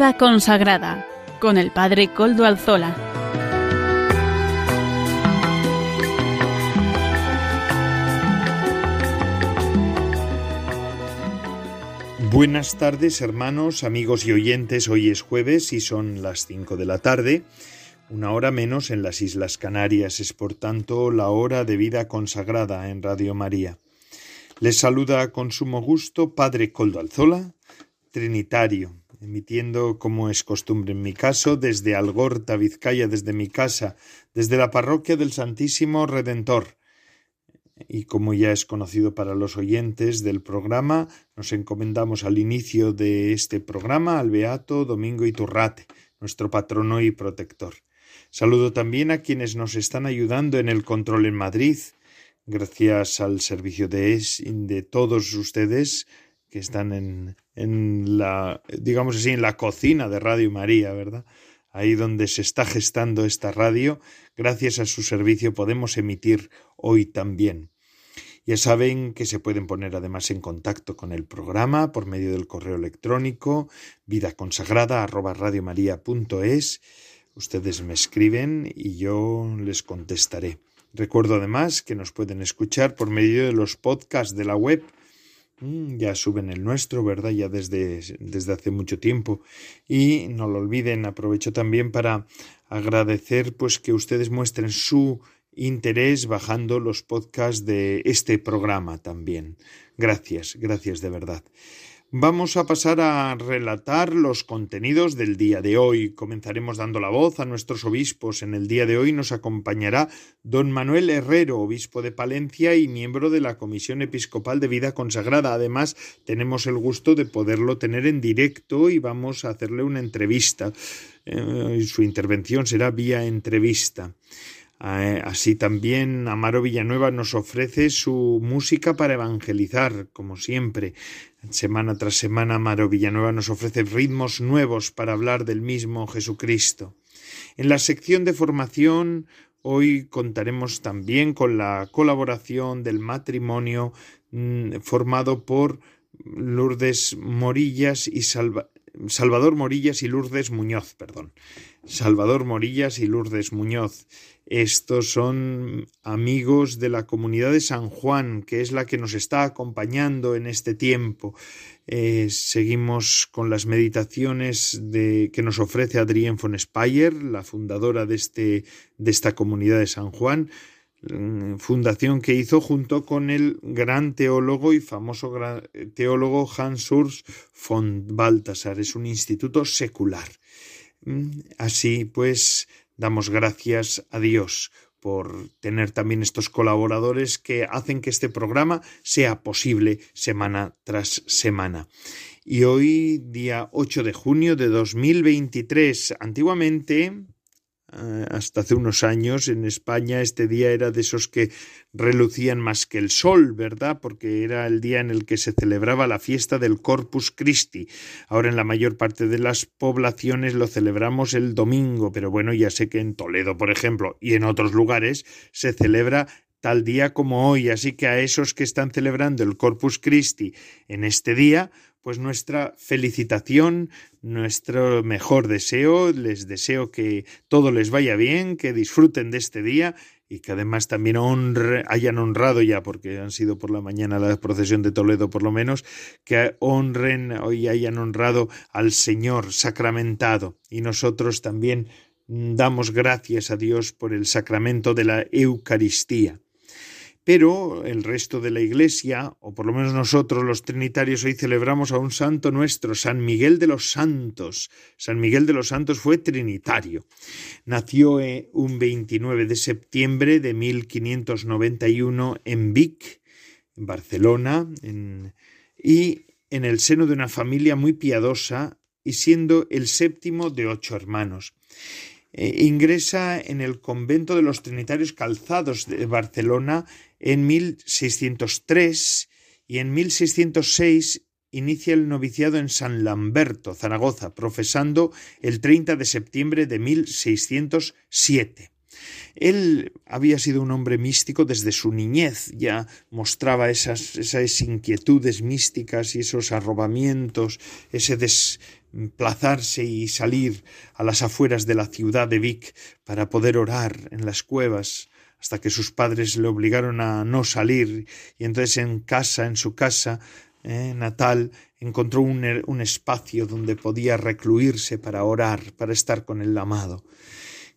Vida consagrada con el Padre Coldo Alzola. Buenas tardes hermanos, amigos y oyentes. Hoy es jueves y son las 5 de la tarde, una hora menos en las Islas Canarias. Es por tanto la hora de vida consagrada en Radio María. Les saluda con sumo gusto Padre Coldo Alzola, Trinitario, emitiendo como es costumbre en mi caso desde Algorta, Vizcaya, desde mi casa, desde la parroquia del Santísimo Redentor y como ya es conocido para los oyentes del programa, nos encomendamos al inicio de este programa al Beato Domingo Iturrate, nuestro patrono y protector. Saludo también a quienes nos están ayudando en el control en Madrid, gracias al servicio de, de todos ustedes que están en, en la, digamos así, en la cocina de Radio María, ¿verdad? Ahí donde se está gestando esta radio, gracias a su servicio podemos emitir hoy también. Ya saben que se pueden poner además en contacto con el programa por medio del correo electrónico vidaconsagrada@radiomaria.es. Ustedes me escriben y yo les contestaré. Recuerdo además que nos pueden escuchar por medio de los podcasts de la web. Mm, ya suben el nuestro, ¿verdad? Ya desde, desde hace mucho tiempo. Y no lo olviden, aprovecho también para agradecer pues que ustedes muestren su interés bajando los podcasts de este programa también. Gracias, gracias de verdad. Vamos a pasar a relatar los contenidos del día de hoy. Comenzaremos dando la voz a nuestros obispos. En el día de hoy nos acompañará don Manuel Herrero, obispo de Palencia y miembro de la Comisión Episcopal de Vida Consagrada. Además, tenemos el gusto de poderlo tener en directo y vamos a hacerle una entrevista. Eh, su intervención será vía entrevista. Eh, así también Amaro Villanueva nos ofrece su música para evangelizar, como siempre. Semana tras semana Amaro Villanueva nos ofrece ritmos nuevos para hablar del mismo Jesucristo. En la sección de formación hoy contaremos también con la colaboración del matrimonio mm, formado por Lourdes Morillas y Salvador Morillas y Lourdes Muñoz, perdón. Salvador Morillas y Lourdes Muñoz. Estos son amigos de la comunidad de San Juan, que es la que nos está acompañando en este tiempo. Eh, seguimos con las meditaciones de, que nos ofrece Adrienne von Speyer, la fundadora de, este, de esta comunidad de San Juan, mm, fundación que hizo junto con el gran teólogo y famoso teólogo Hans Urs von Balthasar. Es un instituto secular. Mm, así pues, Damos gracias a Dios por tener también estos colaboradores que hacen que este programa sea posible semana tras semana. Y hoy, día 8 de junio de 2023, antiguamente hasta hace unos años en España este día era de esos que relucían más que el sol, ¿verdad? Porque era el día en el que se celebraba la fiesta del Corpus Christi. Ahora en la mayor parte de las poblaciones lo celebramos el domingo, pero bueno, ya sé que en Toledo, por ejemplo, y en otros lugares se celebra tal día como hoy, así que a esos que están celebrando el Corpus Christi en este día, pues nuestra felicitación, nuestro mejor deseo, les deseo que todo les vaya bien, que disfruten de este día y que además también hayan honrado ya, porque han sido por la mañana la procesión de Toledo por lo menos, que honren hoy hayan honrado al Señor sacramentado y nosotros también damos gracias a Dios por el sacramento de la Eucaristía. Pero el resto de la Iglesia, o por lo menos nosotros los trinitarios, hoy celebramos a un santo nuestro, San Miguel de los Santos. San Miguel de los Santos fue trinitario. Nació eh, un 29 de septiembre de 1591 en Vic, en Barcelona, y en el seno de una familia muy piadosa y siendo el séptimo de ocho hermanos. Eh, ingresa en el convento de los Trinitarios Calzados de Barcelona en 1603 y en 1606 inicia el noviciado en San Lamberto, Zaragoza, profesando el 30 de septiembre de 1607. Él había sido un hombre místico desde su niñez, ya mostraba esas, esas inquietudes místicas y esos arrobamientos, ese desplazarse y salir a las afueras de la ciudad de Vic para poder orar en las cuevas, hasta que sus padres le obligaron a no salir, y entonces en casa, en su casa eh, natal, encontró un, un espacio donde podía recluirse para orar, para estar con el amado.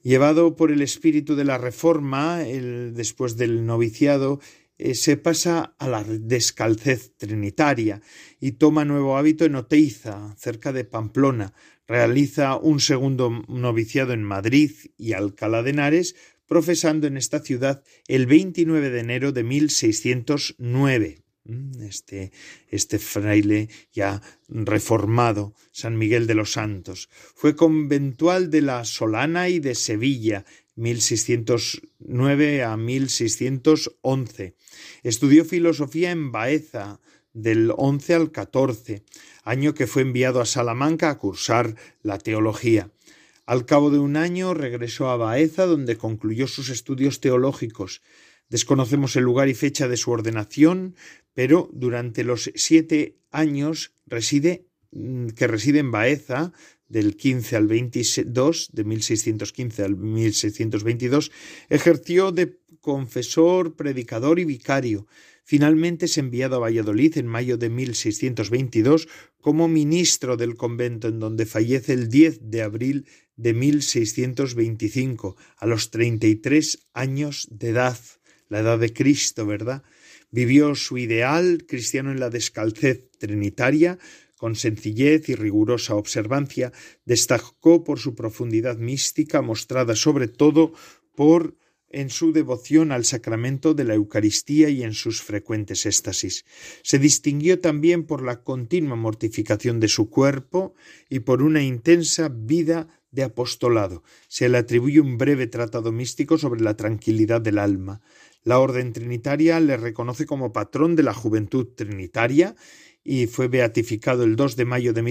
Llevado por el espíritu de la reforma, después del noviciado, eh, se pasa a la descalcez trinitaria y toma nuevo hábito en Oteiza, cerca de Pamplona. Realiza un segundo noviciado en Madrid y Alcalá de Henares, profesando en esta ciudad el 29 de enero de 1609. Mm, este, este fraile ya reformado, San Miguel de los Santos. Fue conventual de la Solana y de Sevilla, 1609 a 1611. Estudió filosofía en Baeza, del 11 al 14, año que fue enviado a Salamanca a cursar la teología. Al cabo de un año regresó a Baeza, donde concluyó sus estudios teológicos. Desconocemos el lugar y fecha de su ordenación, pero durante los siete años mm, que reside en Baeza, del 15 al 22, de 1615 al 1622, ejerció de confesor, predicador y vicario. Finalmente es enviado a Valladolid en mayo de 1622 como ministro del convento en donde fallece el 10 de abril de 1625 a los 33 años de edad, la edad de Cristo, ¿verdad? Vivió su ideal cristiano en la descalcez trinitaria, con sencillez y rigurosa observancia, destacó por su profundidad mística, mostrada sobre todo por en su devoción al sacramento de la Eucaristía y en sus frecuentes éxtasis. Se distinguió también por la continua mortificación de su cuerpo y por una intensa vida de apostolado. Se le atribuye un breve tratado místico sobre la tranquilidad del alma. La Orden Trinitaria le reconoce como patrón de la juventud trinitaria y fue beatificado el 2 de mayo de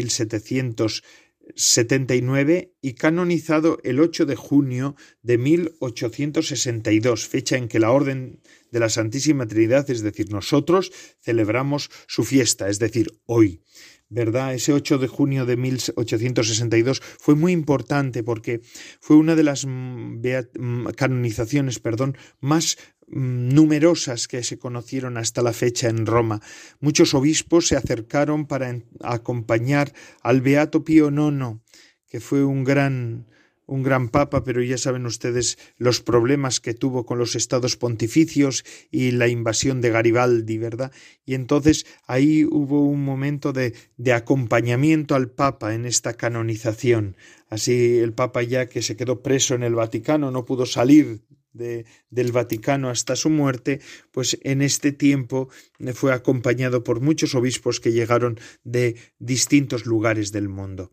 1779 y canonizado el 8 de junio de 1862, fecha en que la Orden de la Santísima Trinidad, es decir, nosotros, celebramos su fiesta, es decir, hoy. ¿verdad? Ese 8 de junio de 1862 fue muy importante porque fue una de las mm, mm, canonizaciones, perdón, más numerosas que se conocieron hasta la fecha en Roma. Muchos obispos se acercaron para acompañar al Beato Pío IX, que fue un gran un gran papa, pero ya saben ustedes los problemas que tuvo con los estados pontificios y la invasión de Garibaldi, ¿verdad? Y entonces ahí hubo un momento de, de acompañamiento al papa en esta canonización. Así el papa ya que se quedó preso en el Vaticano no pudo salir de, del Vaticano hasta su muerte, pues en este tiempo fue acompañado por muchos obispos que llegaron de distintos lugares del mundo.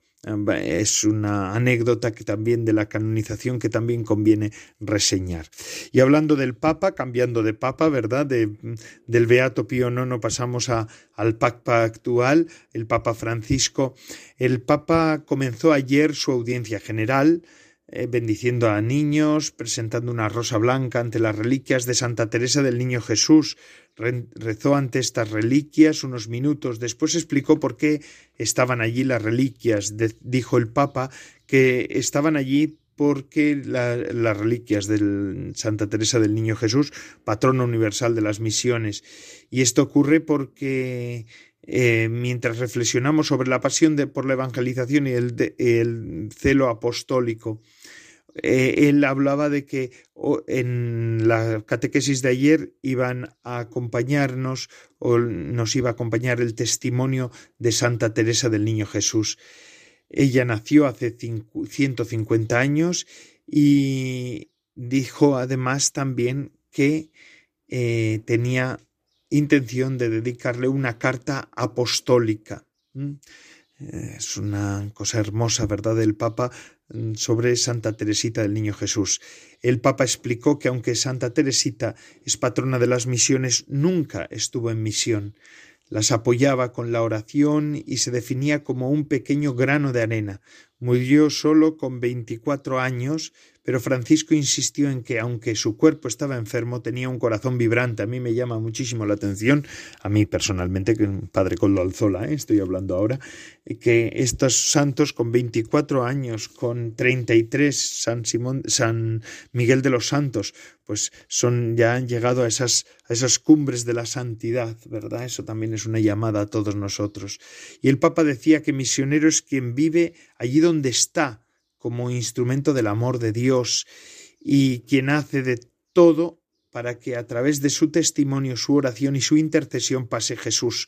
Es una anécdota que también de la canonización que también conviene reseñar. Y hablando del Papa, cambiando de Papa, ¿verdad? De, del Beato Pío IX pasamos a, al Papa actual, el Papa Francisco. El Papa comenzó ayer su audiencia general, eh, bendiciendo a niños, presentando una rosa blanca ante las reliquias de Santa Teresa del Niño Jesús. rezó ante estas reliquias unos minutos. Después explicó por qué estaban allí las reliquias. dijo el Papa que estaban allí porque las reliquias de Santa Teresa del Niño Jesús, patrona universal de las misiones. Y esto ocurre porque eh, mientras reflexionamos sobre la pasión de, por la evangelización y el celo apostólico, eh, él hablaba de que en la catequesis de ayer iban a acompañarnos o nos iba a acompañar el testimonio de Santa Teresa del Niño Jesús. Ella nació hace 150 años y dijo además también que eh, tenía intención de dedicarle una carta apostólica. Es una cosa hermosa, ¿verdad? El Papa sobre Santa Teresita del Niño Jesús. El Papa explicó que aunque Santa Teresita es patrona de las misiones, nunca estuvo en misión. Las apoyaba con la oración y se definía como un pequeño grano de arena. Murió solo con veinticuatro años, pero Francisco insistió en que aunque su cuerpo estaba enfermo, tenía un corazón vibrante. A mí me llama muchísimo la atención, a mí personalmente, que padre Coldo Alzola, ¿eh? estoy hablando ahora, que estos santos con 24 años, con 33 San Simón, San Miguel de los Santos, pues son ya han llegado a esas a esas cumbres de la santidad, ¿verdad? Eso también es una llamada a todos nosotros. Y el Papa decía que misionero es quien vive allí donde está, como instrumento del amor de Dios y quien hace de todo para que a través de su testimonio, su oración y su intercesión pase Jesús.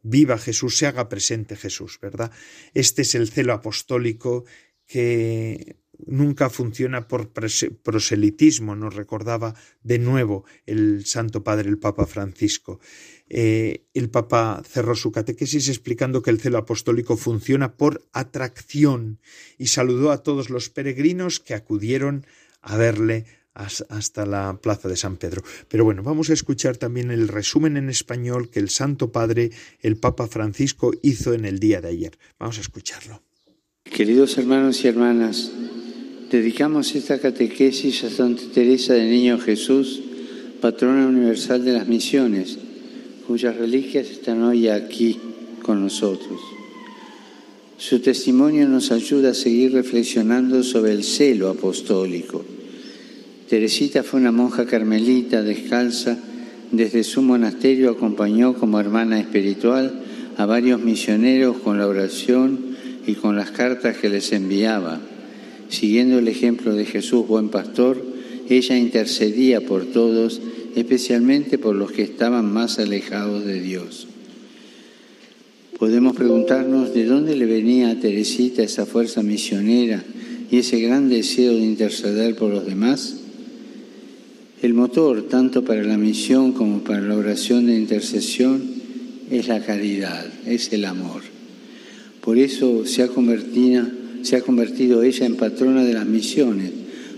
Viva Jesús, se haga presente Jesús, ¿verdad? Este es el celo apostólico que nunca funciona por proselitismo, nos recordaba de nuevo el Santo Padre, el Papa Francisco. Eh, el Papa cerró su catequesis explicando que el celo apostólico funciona por atracción y saludó a todos los peregrinos que acudieron a verle hasta la plaza de San Pedro. Pero bueno, vamos a escuchar también el resumen en español que el Santo Padre, el Papa Francisco, hizo en el día de ayer. Vamos a escucharlo. Queridos hermanos y hermanas, Dedicamos esta catequesis a Santa Teresa de Niño Jesús, patrona universal de las misiones, cuyas reliquias están hoy aquí con nosotros. Su testimonio nos ayuda a seguir reflexionando sobre el celo apostólico. Teresita fue una monja carmelita descalza. Desde su monasterio acompañó como hermana espiritual a varios misioneros con la oración y con las cartas que les enviaba Siguiendo el ejemplo de Jesús, buen pastor, ella intercedía por todos, especialmente por los que estaban más alejados de Dios. Podemos preguntarnos de dónde le venía a Teresita esa fuerza misionera y ese gran deseo de interceder por los demás. El motor, tanto para la misión como para la oración de intercesión, es la caridad, es el amor. Por eso se ha convertido se ha convertido ella en patrona de las misiones,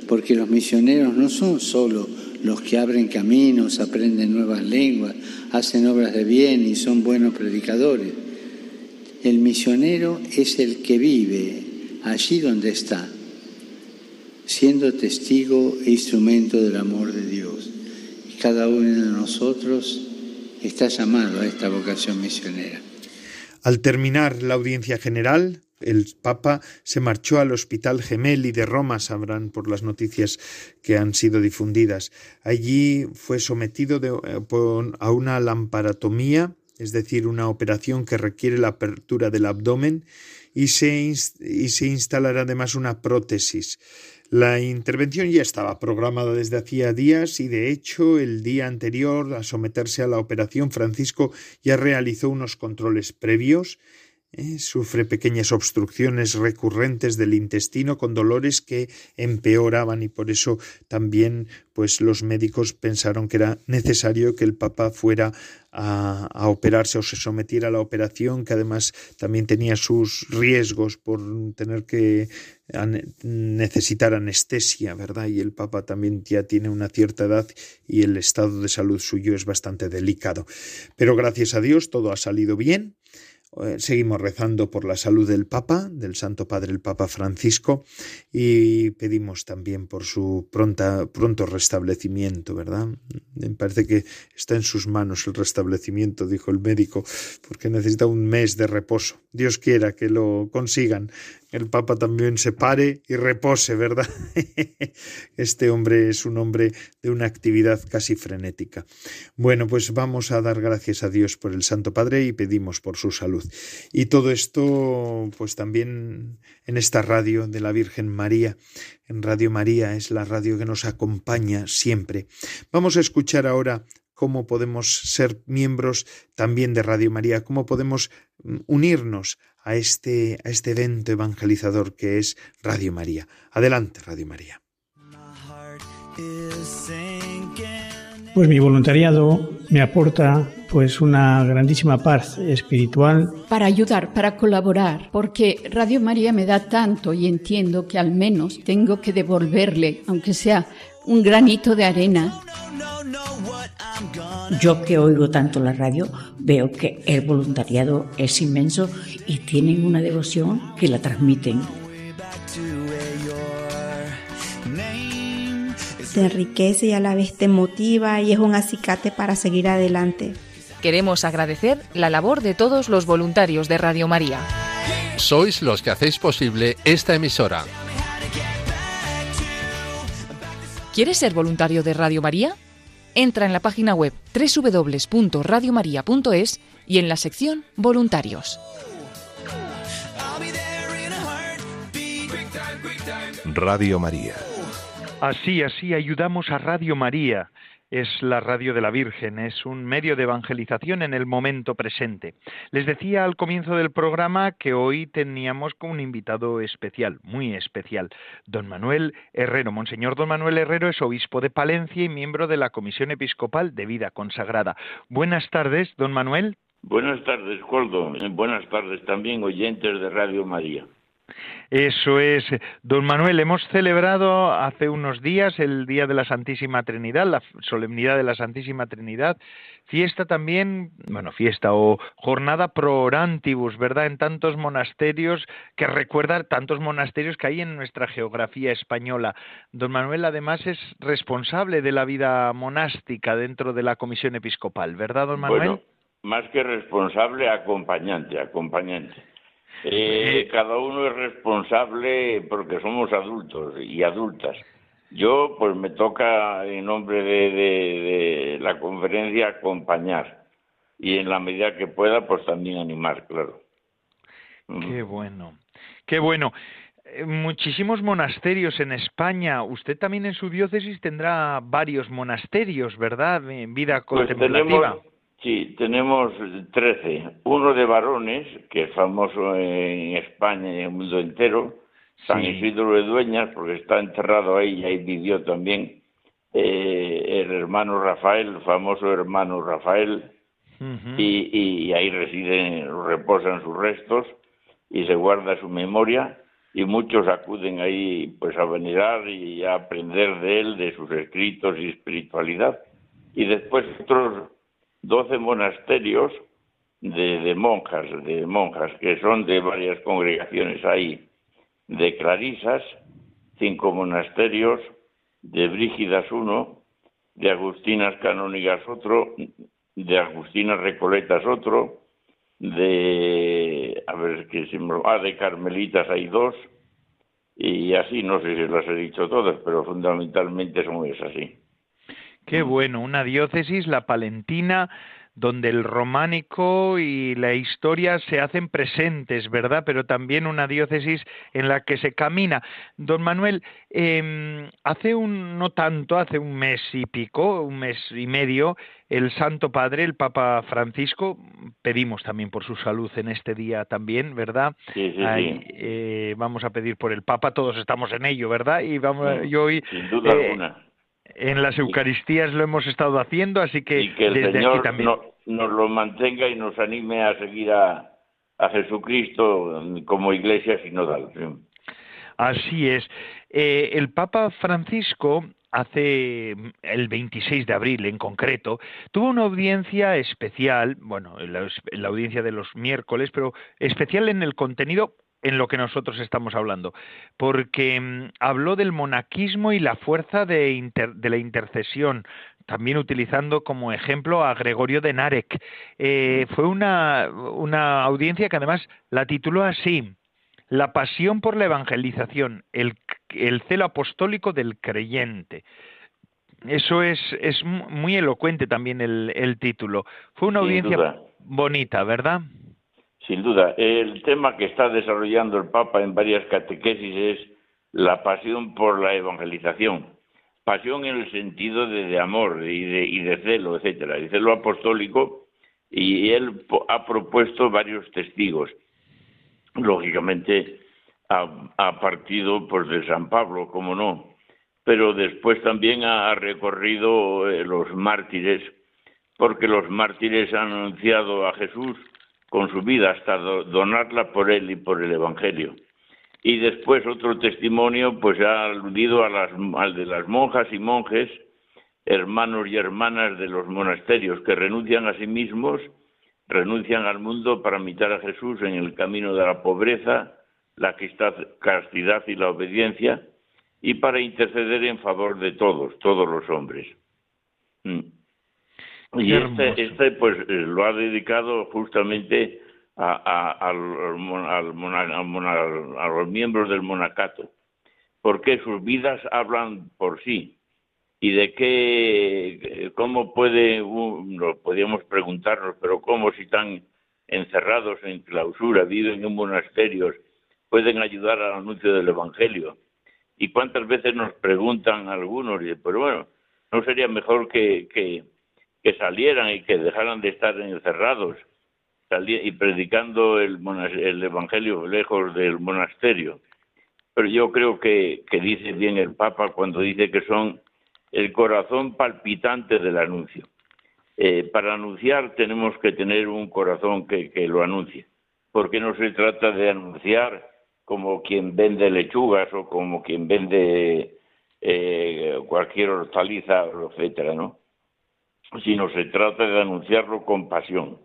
porque los misioneros no son solo los que abren caminos, aprenden nuevas lenguas, hacen obras de bien y son buenos predicadores. El misionero es el que vive allí donde está, siendo testigo e instrumento del amor de Dios. Y cada uno de nosotros está llamado a esta vocación misionera. Al terminar la audiencia general, el Papa se marchó al Hospital Gemelli de Roma, sabrán por las noticias que han sido difundidas. Allí fue sometido eh, a una lamparatomía, es decir, una operación que requiere la apertura del abdomen, y se, y se instalará además una prótesis. La intervención ya estaba programada desde hacía días y de hecho el día anterior a someterse a la operación Francisco ya realizó unos controles previos ¿eh? sufre pequeñas obstrucciones recurrentes del intestino con dolores que empeoraban y por eso también pues los médicos pensaron que era necesario que el Papa fuera a, a, operarse o se sometiera a la operación, que además también tenía sus riesgos por tener que necesitar anestesia, ¿verdad? Y el Papa también ya tiene una cierta edad y el estado de salud suyo es bastante delicado. Pero gracias a Dios todo ha salido bien seguimos rezando por la salud del Papa, del Santo Padre el Papa Francisco, y pedimos también por su pronta, pronto restablecimiento, ¿verdad? Me parece que está en sus manos el restablecimiento, dijo el médico, porque necesita un mes de reposo. Dios quiera que lo consigan el Papa también se pare y repose, ¿verdad? Este hombre es un hombre de una actividad casi frenética. Bueno, pues vamos a dar gracias a Dios por el Santo Padre y pedimos por su salud. Y todo esto, pues también en esta radio de la Virgen María, en Radio María, es la radio que nos acompaña siempre. Vamos a escuchar ahora cómo podemos ser miembros también de Radio María, cómo podemos mm, unirnos a este, a este evento evangelizador que es Radio María. Adelante, Radio María. Pues mi voluntariado me aporta pues una grandísima paz espiritual. Para ayudar, para colaborar, porque Radio María me da tanto y entiendo que al menos tengo que devolverle, aunque sea un granito de arena. Yo que oigo tanto la radio, veo que el voluntariado es inmenso y tienen una devoción que la transmiten. Te enriquece y a la vez te motiva y es un acicate para seguir adelante. Queremos agradecer la labor de todos los voluntarios de Radio María. Sois los que hacéis posible esta emisora. ¿Quieres ser voluntario de Radio María? Entra en la página web www.radiomaria.es y en la sección Voluntarios. Radio María. Así, así ayudamos a Radio María. Es la radio de la Virgen, es un medio de evangelización en el momento presente. Les decía al comienzo del programa que hoy teníamos un invitado especial, muy especial, don Manuel Herrero. Monseñor don Manuel Herrero es obispo de Palencia y miembro de la Comisión Episcopal de Vida Consagrada. Buenas tardes, don Manuel. Buenas tardes, Coldo. Buenas tardes también, oyentes de Radio María. Eso es, don Manuel, hemos celebrado hace unos días el Día de la Santísima Trinidad, la solemnidad de la Santísima Trinidad, fiesta también, bueno, fiesta o jornada pro orantibus, ¿verdad? En tantos monasterios que recuerda tantos monasterios que hay en nuestra geografía española. Don Manuel además es responsable de la vida monástica dentro de la Comisión Episcopal, ¿verdad, don Manuel? Bueno, más que responsable, acompañante, acompañante. Eh, cada uno es responsable porque somos adultos y adultas. Yo, pues me toca en nombre de, la conferencia acompañar y en la medida que pueda, pues también animar, claro. Qué bueno, qué bueno. Eh, muchísimos monasterios en España. Usted también en su diócesis tendrá varios monasterios, ¿verdad? En vida pues contemplativa. Sí, tenemos 13. Uno de varones, que es famoso en España y en el mundo entero, San Isidro de Dueñas, porque está enterrado ahí y ahí vivió también eh, el hermano Rafael, el famoso hermano Rafael, y, y, ahí residen, reposan sus restos y se guarda su memoria y muchos acuden ahí pues a venerar y a aprender de él, de sus escritos y espiritualidad. Y después otros doce monasterios de, monjas, de monjas que son de varias congregaciones ahí, de clarisas, cinco monasterios, de brígidas uno, de agustinas canónigas otro, de agustinas recoletas otro, de a ver qué ah, de carmelitas hay dos y así no sé si las he dicho todas, pero fundamentalmente son esas así. Qué bueno, una diócesis, la palentina, donde el románico y la historia se hacen presentes, ¿verdad? Pero también una diócesis en la que se camina. Don Manuel, eh, hace un, no tanto, hace un mes y pico, un mes y medio, el Santo Padre, el Papa Francisco, pedimos también por su salud en este día también, ¿verdad? Sí, sí, eh, vamos a pedir por el Papa, todos estamos en ello, ¿verdad? Y vamos, yo hoy, sin duda eh, alguna en las Eucaristías lo hemos estado haciendo, así que, que el desde Señor aquí también. nos lo mantenga y nos anime a seguir a, a Jesucristo como iglesia sinodal. Así es. Eh, el Papa Francisco hace el 26 de abril en concreto, tuvo una audiencia especial, bueno, la, audiencia de los miércoles, pero especial en el contenido en lo que nosotros estamos hablando, porque mm, habló del monaquismo y la fuerza de, la intercesión, también utilizando como ejemplo a Gregorio de Narek. Eh, fue una, una audiencia que además la tituló así, La pasión por la evangelización, el, el celo apostólico del creyente. Eso es, es muy elocuente también el, el título. Fue una audiencia bonita, ¿verdad? Sin duda, el tema que está desarrollando el Papa en varias catequesis es la pasión por la evangelización. Pasión en el sentido de, amor y de, y de celo, etcétera, y celo apostólico, y él ha propuesto varios testigos. Lógicamente ha, partido pues de San Pablo, como no, pero después también ha recorrido eh, los mártires, porque los mártires han anunciado a Jesús con su vida hasta donarla por él y por el Evangelio. Y después otro testimonio, pues ha aludido a las, al de las monjas y monjes, hermanos y hermanas de los monasterios, que renuncian a sí mismos, renuncian al mundo para imitar a Jesús en el camino de la pobreza, la castidad y la obediencia, y para interceder en favor de todos, todos los hombres. Mm. Y este, este, pues eh, lo ha dedicado justamente a, los miembros del monacato, porque sus vidas hablan por sí. Y de qué, cómo puede, lo podríamos preguntarnos, pero cómo si están encerrados en clausura, viven en monasterios, pueden ayudar al anuncio del Evangelio. Y cuántas veces nos preguntan algunos, pero bueno, ¿no sería mejor que, que, que salieran y que dejaran de estar encerrados y predicando el, el Evangelio lejos del monasterio. Pero yo creo que, que dice bien el Papa cuando dice que son el corazón palpitante del anuncio. Eh, para anunciar tenemos que tener un corazón que, lo anuncie, porque no se trata de anunciar como quien vende lechugas o como quien vende eh, cualquier hortaliza, etcétera, ¿no? Sino se trata de anunciarlo con pasión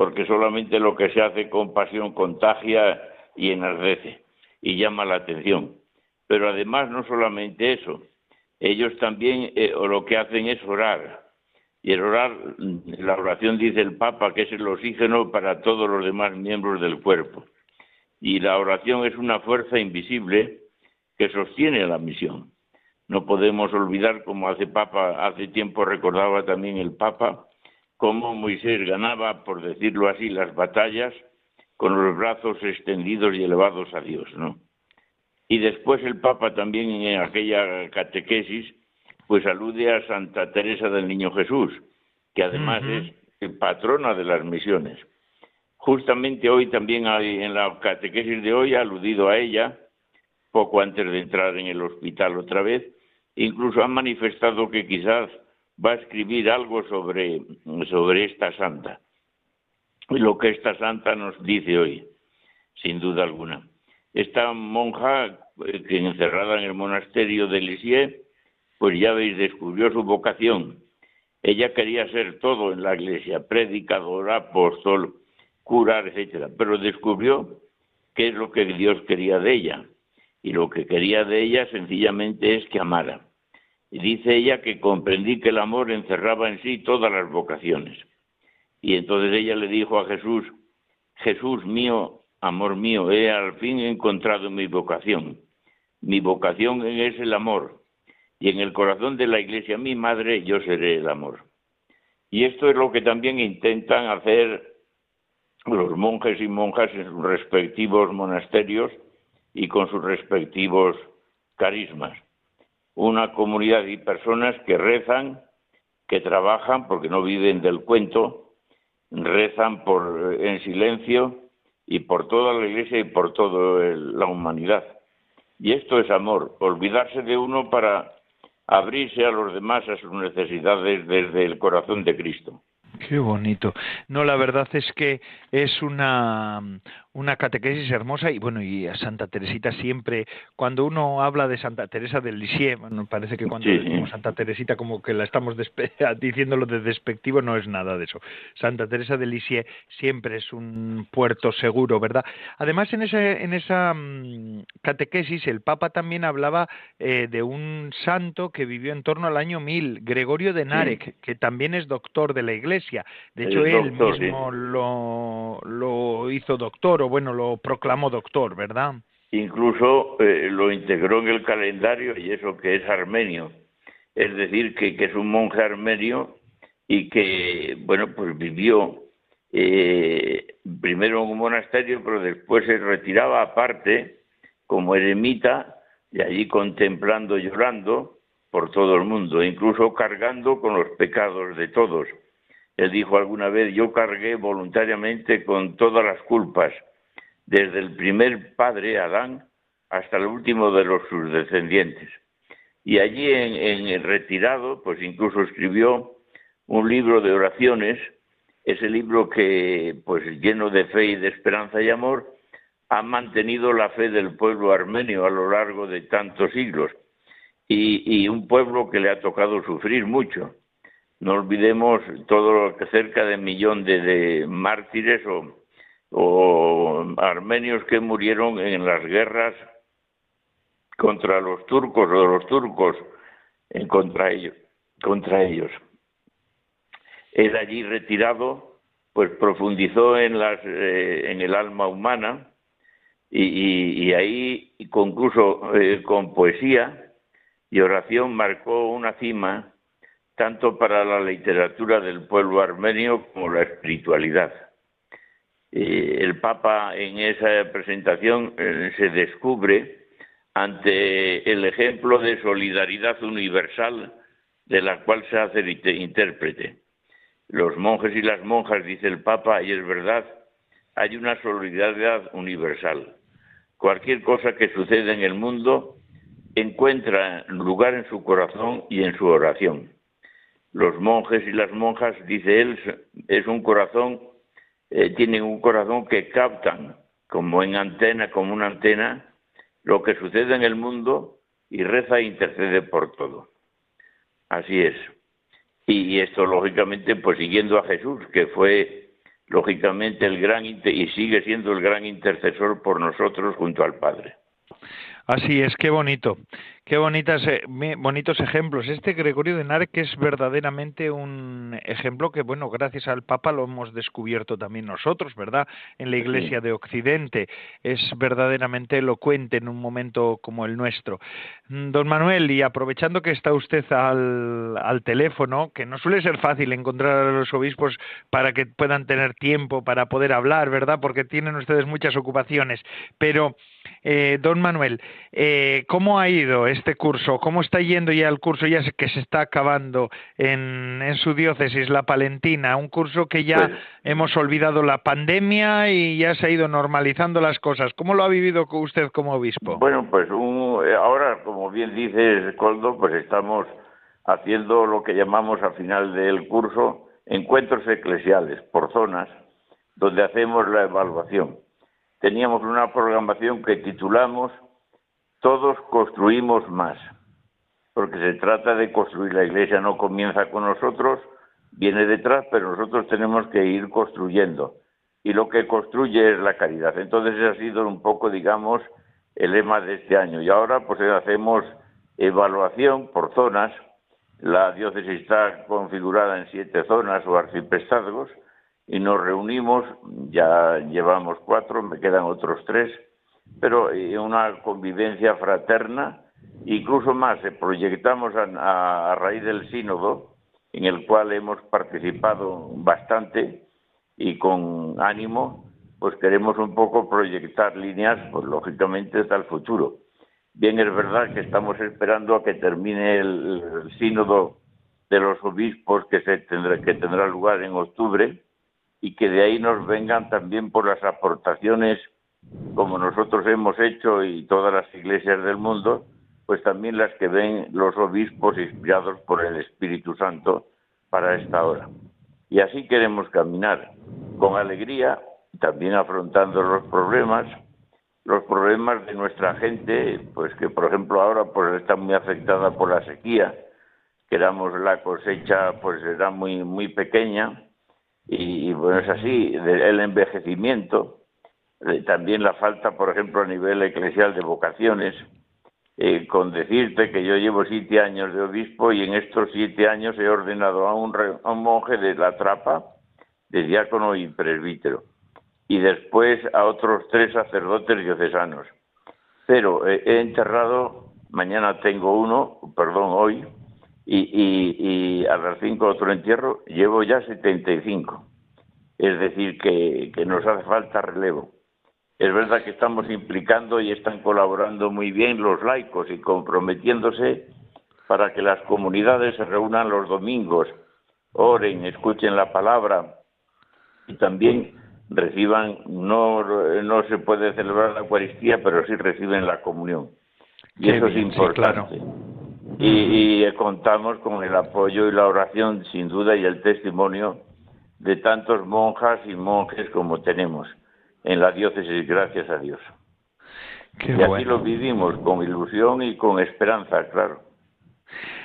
porque solamente lo que se hace con pasión contagia y enardece y llama la atención. Pero además no solamente eso, ellos también eh, lo que hacen es orar. Y el orar, la oración dice el Papa que es el oxígeno para todos los demás miembros del cuerpo. Y la oración es una fuerza invisible que sostiene la misión. No podemos olvidar, como hace Papa, hace tiempo recordaba también el Papa, cómo Moisés ganaba, por decirlo así, las batallas con los brazos extendidos y elevados a Dios, ¿no? Y después el Papa también en aquella catequesis, pues alude a Santa Teresa del Niño Jesús, que además es patrona de las misiones. Justamente hoy también hay, en la catequesis de hoy ha aludido a ella, poco antes de entrar en el hospital otra vez, incluso ha manifestado que quizás va a escribir algo sobre, sobre esta santa. Y lo que esta santa nos dice hoy, sin duda alguna. Esta monja, eh, que encerrada en el monasterio de Lisieux, pues ya veis, descubrió su vocación. Ella quería ser todo en la iglesia, predicadora, apóstol, curar, etcétera, pero descubrió qué es lo que Dios quería de ella. Y lo que quería de ella sencillamente es que amara. Y dice ella que comprendí que el amor encerraba en sí todas las vocaciones. Y entonces ella le dijo a Jesús, Jesús mío, amor mío, he al fin encontrado mi vocación. Mi vocación es el amor. Y en el corazón de la iglesia, mi madre, yo seré el amor. Y esto es lo que también intentan hacer los monjes y monjas en sus respectivos monasterios y con sus respectivos carismas una comunidad de personas que rezan, que trabajan, porque no viven del cuento, rezan por, en silencio y por toda la iglesia y por toda la humanidad. Y esto es amor, olvidarse de uno para abrirse a los demás a sus necesidades desde el corazón de Cristo. Qué bonito. No, la verdad es que es una, una catequesis hermosa y bueno, y a Santa Teresita siempre, cuando uno habla de Santa Teresa del Lisieux, bueno, parece que cuando decimos Santa Teresita como que la estamos diciéndolo de despectivo, no es nada de eso. Santa Teresa del Lisieux siempre es un puerto seguro, ¿verdad? Además, en, ese, en esa mm, catequesis el Papa también hablaba eh, de un santo que vivió en torno al año 1000, Gregorio de Narek, que también es doctor de la Iglesia. De hecho, él mismo lo, lo hizo doctor o bueno, lo proclamó doctor, ¿verdad? Incluso eh, lo integró en el calendario y eso que es armenio. Es decir, que, es un monje armenio y que, bueno, pues vivió eh, primero en un monasterio, pero después se retiraba aparte como eremita y allí contemplando, llorando por todo el mundo, incluso cargando con los pecados de todos. Él dijo alguna vez, yo cargué voluntariamente con todas las culpas desde el primer padre Adán hasta el último de los sus descendientes. Y allí en, el retirado, pues incluso escribió un libro de oraciones, ese libro que, pues lleno de fe y de esperanza y amor, ha mantenido la fe del pueblo armenio a lo largo de tantos siglos y, un pueblo que le ha tocado sufrir mucho. No olvidemos todo lo que cerca de un millón de mártires o, o armenios que murieron en las guerras contra los turcos o los turcos en contra ellos, contra. Él allí retirado, pues profundizó en las eh, en el alma humana y, y, ahí concluso eh, con poesía y oración marcó una cima tanto para la literatura del pueblo armenio como la espiritualidad. El Papa en esa presentación eh, se descubre ante el ejemplo de solidaridad universal de la cual se hace intérprete. Los monjes y las monjas, dice el Papa, y es verdad, hay una solidaridad universal. Cualquier cosa que suceda en el mundo encuentra lugar en su corazón y en su oración los monjes y las monjas, dice él, es un corazón, eh, tienen un corazón que captan como en antena, como una antena, lo que sucede en el mundo y reza e intercede por todo. Así es. Y, esto, lógicamente, pues siguiendo a Jesús, que fue, lógicamente, el gran, y sigue siendo el gran intercesor por nosotros junto al Padre. Así es, qué bonito. Qué bonitas, eh, bonitos ejemplos. Este Gregorio de Nar que es verdaderamente un ejemplo que, bueno, gracias al Papa lo hemos descubierto también nosotros, ¿verdad? En la Iglesia de Occidente. Es verdaderamente elocuente en un momento como el nuestro. Mm, don Manuel, y aprovechando que está usted al, al teléfono, que no suele ser fácil encontrar a los obispos para que puedan tener tiempo para poder hablar, ¿verdad? Porque tienen ustedes muchas ocupaciones. Pero, eh, don Manuel, eh, ¿cómo ha ido este curso? ¿Cómo está yendo ya el curso ya que se está acabando en, en su diócesis, la Palentina? Un curso que ya pues hemos olvidado la pandemia y ya se ha ido normalizando las cosas. ¿Cómo lo ha vivido usted como obispo? Bueno, pues eh, ahora, como bien dices, Coldo, pues estamos haciendo lo que llamamos al final del curso encuentros eclesiales por zonas donde hacemos la evaluación. Teníamos una programación que titulamos todos construimos más, porque se trata de construir. La iglesia no comienza con nosotros, viene detrás, pero nosotros tenemos que ir construyendo. Y lo que construye es la caridad. Entonces ese ha sido un poco, digamos, el lema de este año. Y ahora pues hacemos evaluación por zonas. La diócesis está configurada en siete zonas o arciprestazgos y nos reunimos, ya llevamos cuatro, me quedan otros tres, pero una convivencia fraterna, incluso más, eh, proyectamos a, raíz del sínodo, en el cual hemos participado bastante y con ánimo, pues queremos un poco proyectar líneas, pues lógicamente hasta el futuro. Bien es verdad que estamos esperando a que termine el, sínodo de los obispos que se tendrá que tendrá lugar en octubre y que de ahí nos vengan también por las aportaciones como nosotros hemos hecho y todas las iglesias del mundo, pues también las que ven los obispos inspirados por el Espíritu Santo para esta hora. Y así queremos caminar con alegría, también afrontando los problemas, los problemas de nuestra gente, pues que por ejemplo ahora pues está muy afectada por la sequía, queramos la cosecha pues será muy muy pequeña y, bueno es así, el envejecimiento, también la falta, por ejemplo, a nivel eclesial de vocaciones, eh, con decirte que yo llevo siete años de obispo y en estos siete años he ordenado a un, a un monje de la trapa, de diácono y presbítero, y después a otros tres sacerdotes diocesanos. Pero eh, he enterrado, mañana tengo uno, perdón, hoy, y, y, y a las cinco otro entierro, llevo ya 75. Es decir, que, que nos hace falta relevo. Es verdad que estamos implicando y están colaborando muy bien los laicos y comprometiéndose para que las comunidades se reúnan los domingos, oren, escuchen la palabra y también reciban, no, no se puede celebrar la Eucaristía, pero sí reciben la comunión. Y eso es importante. Y, y contamos con el apoyo y la oración, sin duda, y el testimonio de tantos monjas y monjes como tenemos en la diócesis, gracias a Dios. y así lo vivimos, con ilusión y con esperanza, claro.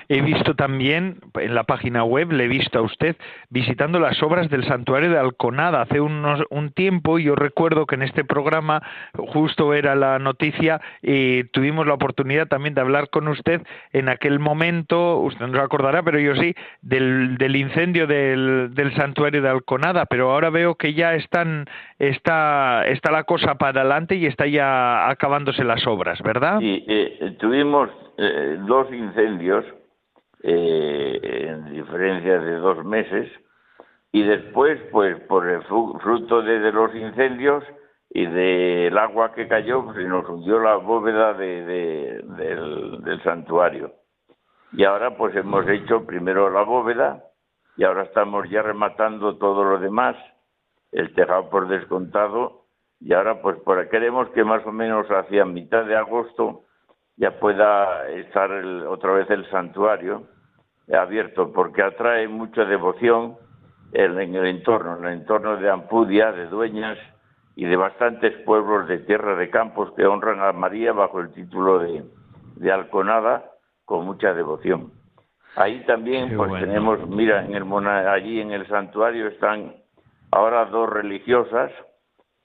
He visto también en la página web, le he visto a usted visitando las obras del santuario de Alconada hace unos, un tiempo. Yo recuerdo que en este programa justo era la noticia y tuvimos la oportunidad también de hablar con usted en aquel momento, usted no se acordará, pero yo sí, del, del incendio del, del santuario de Alconada. Pero ahora veo que ya están, está, está la cosa para adelante y está ya acabándose las obras, ¿verdad? Sí, eh, tuvimos eh, dos incendios eh, en diferencia de dos meses y después, pues por el fruto de, los incendios y del agua que cayó, se nos hundió la bóveda de, del, del santuario. Y ahora pues hemos hecho primero la bóveda y ahora estamos ya rematando todo lo demás, el tejado por descontado y ahora pues por, queremos que más o menos hacia mitad de agosto ya pueda estar otra vez el santuario abierto porque atrae mucha devoción en, el entorno, en el entorno de Ampudia, de Dueñas y de bastantes pueblos de tierra de campos que honran a María bajo el título de, de Alconada con mucha devoción. Ahí también pues tenemos, mira, en el allí en el santuario están ahora dos religiosas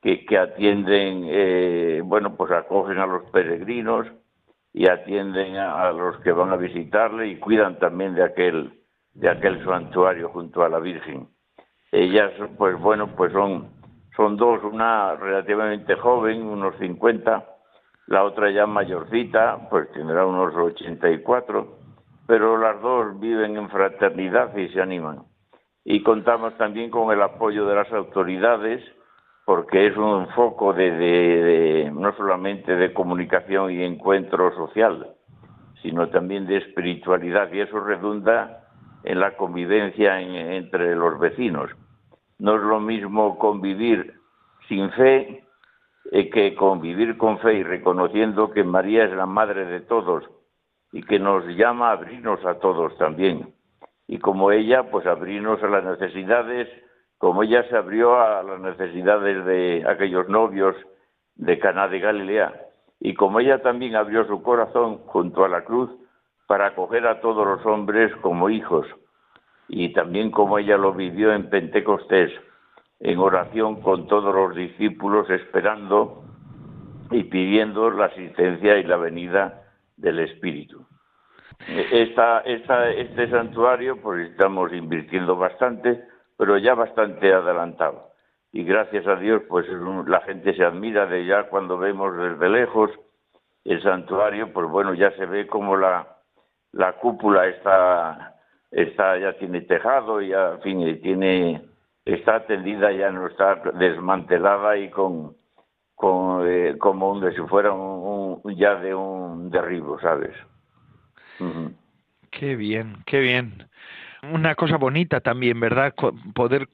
que, que atienden, eh, bueno, pues acogen a los peregrinos y atienden a, los que van a visitarle y cuidan también de aquel de aquel santuario junto a la Virgen. Ellas, pues bueno, pues son son dos, una relativamente joven, unos 50, la otra ya mayorcita, pues tendrá unos 84, pero las dos viven en fraternidad y se animan. Y contamos también con el apoyo de las autoridades porque es un foco de, no solamente de comunicación y encuentro social, sino también de espiritualidad, y eso redunda en la convivencia entre los vecinos. No es lo mismo convivir sin fe eh, que convivir con fe y reconociendo que María es la madre de todos y que nos llama a abrirnos a todos también. Y como ella, pues abrirnos a las necesidades como ella se abrió a las necesidades de aquellos novios de Caná de Galilea y como ella también abrió su corazón junto a la cruz para acoger a todos los hombres como hijos y también como ella lo vivió en Pentecostés en oración con todos los discípulos esperando y pidiendo la asistencia y la venida del Espíritu. Esta, este santuario pues estamos invirtiendo bastante pero ya bastante adelantado. Y gracias a Dios, pues la gente se admira de ya cuando vemos desde lejos el santuario, pues bueno, ya se ve como la, la cúpula está, está, ya tiene tejado, ya, en fin, tiene, está atendida, ya no está desmantelada y con, con eh, como si fuera un, ya de un derribo, ¿sabes? Qué bien, qué bien una cosa bonita también, ¿verdad? Poder